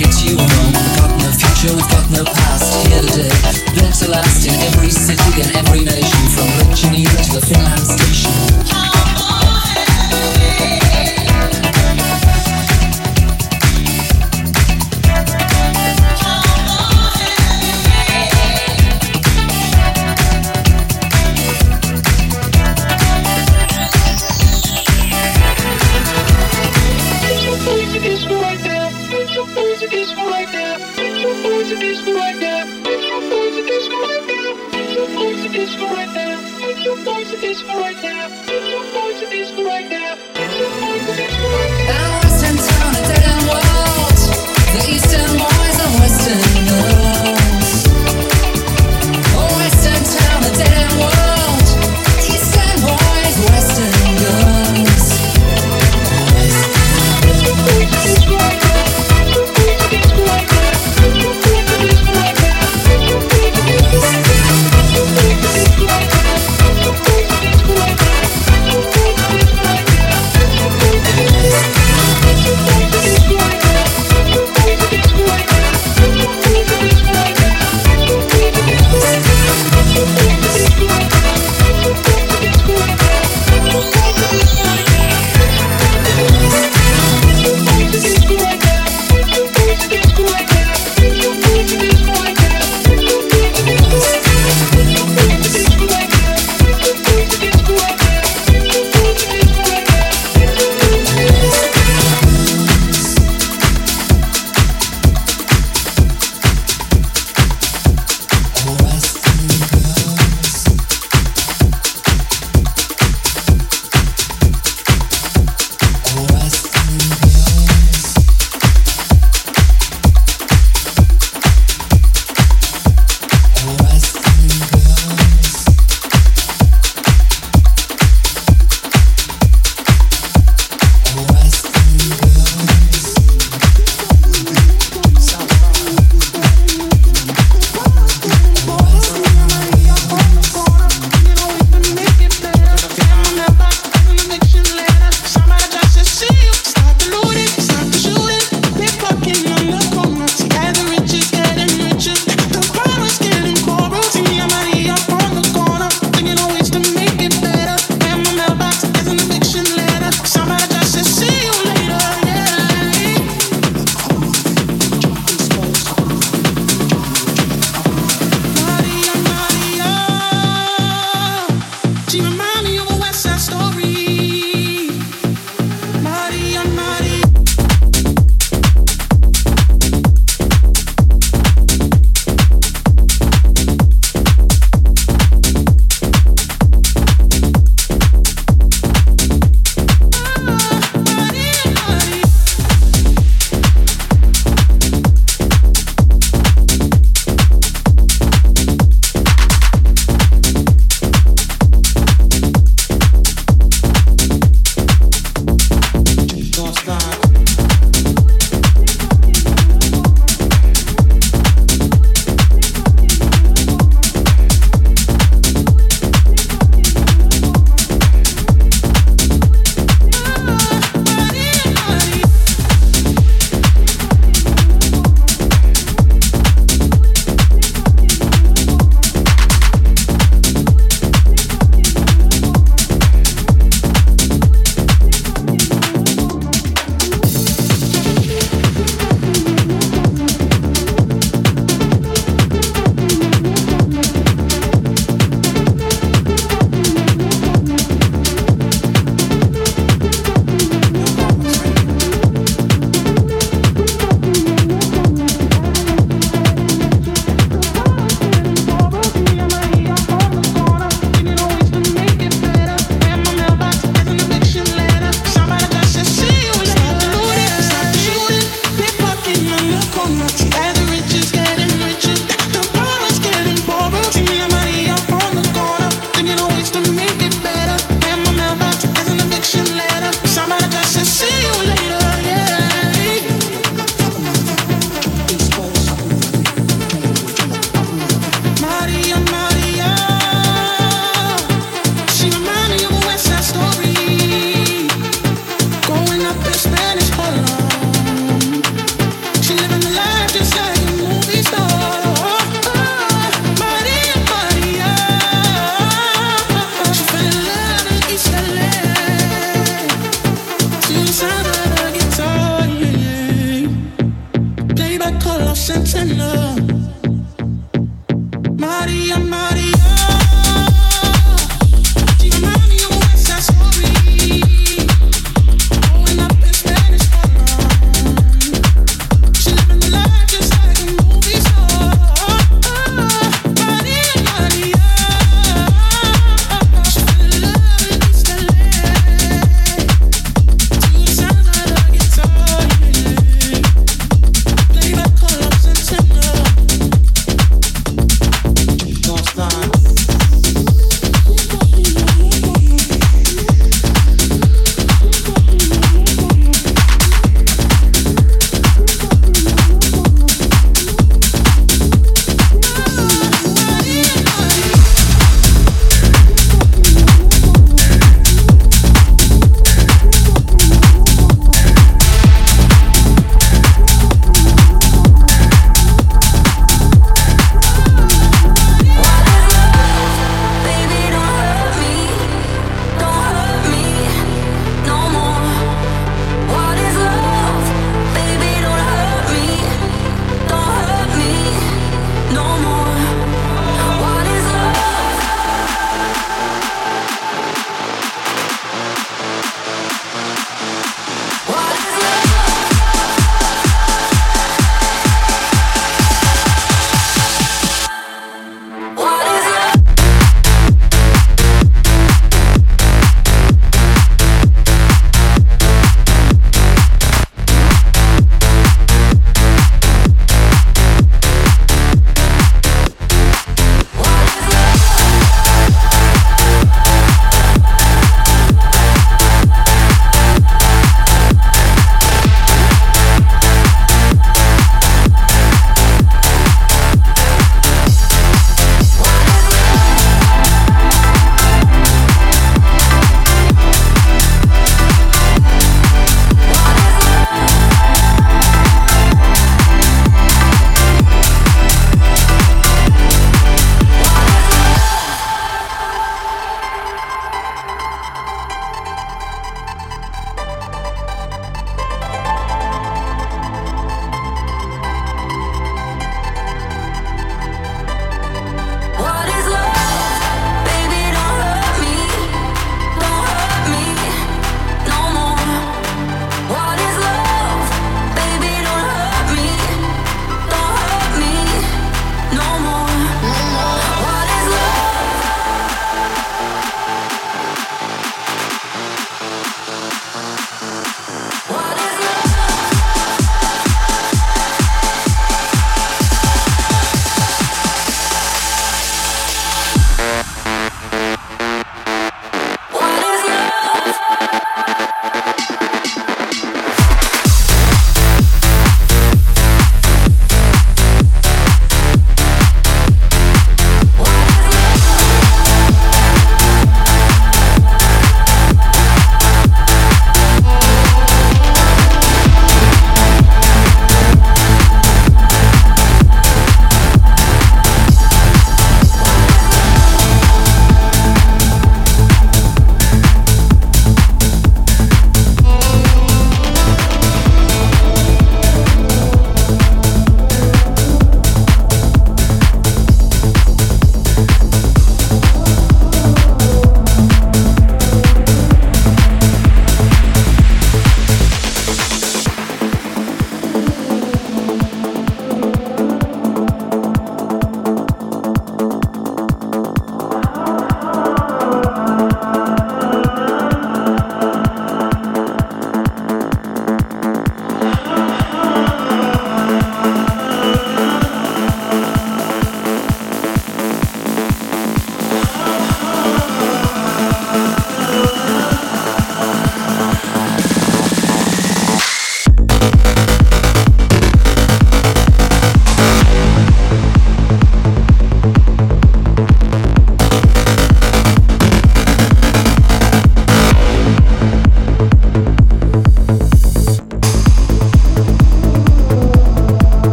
We've got no future, we've got no past. Here today, last in every city and every nation, from Virginia to the Finland station.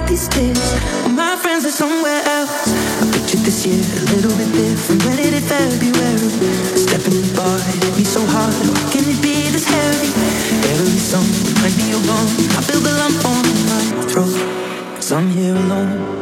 right these days. My friends are somewhere else. I pictured this year a little bit different. When did it February? Stepping in the bar, it hit me so hard. Why can it be this heavy? Every song might be a home. I feel the lump on my throat. Cause I'm here alone.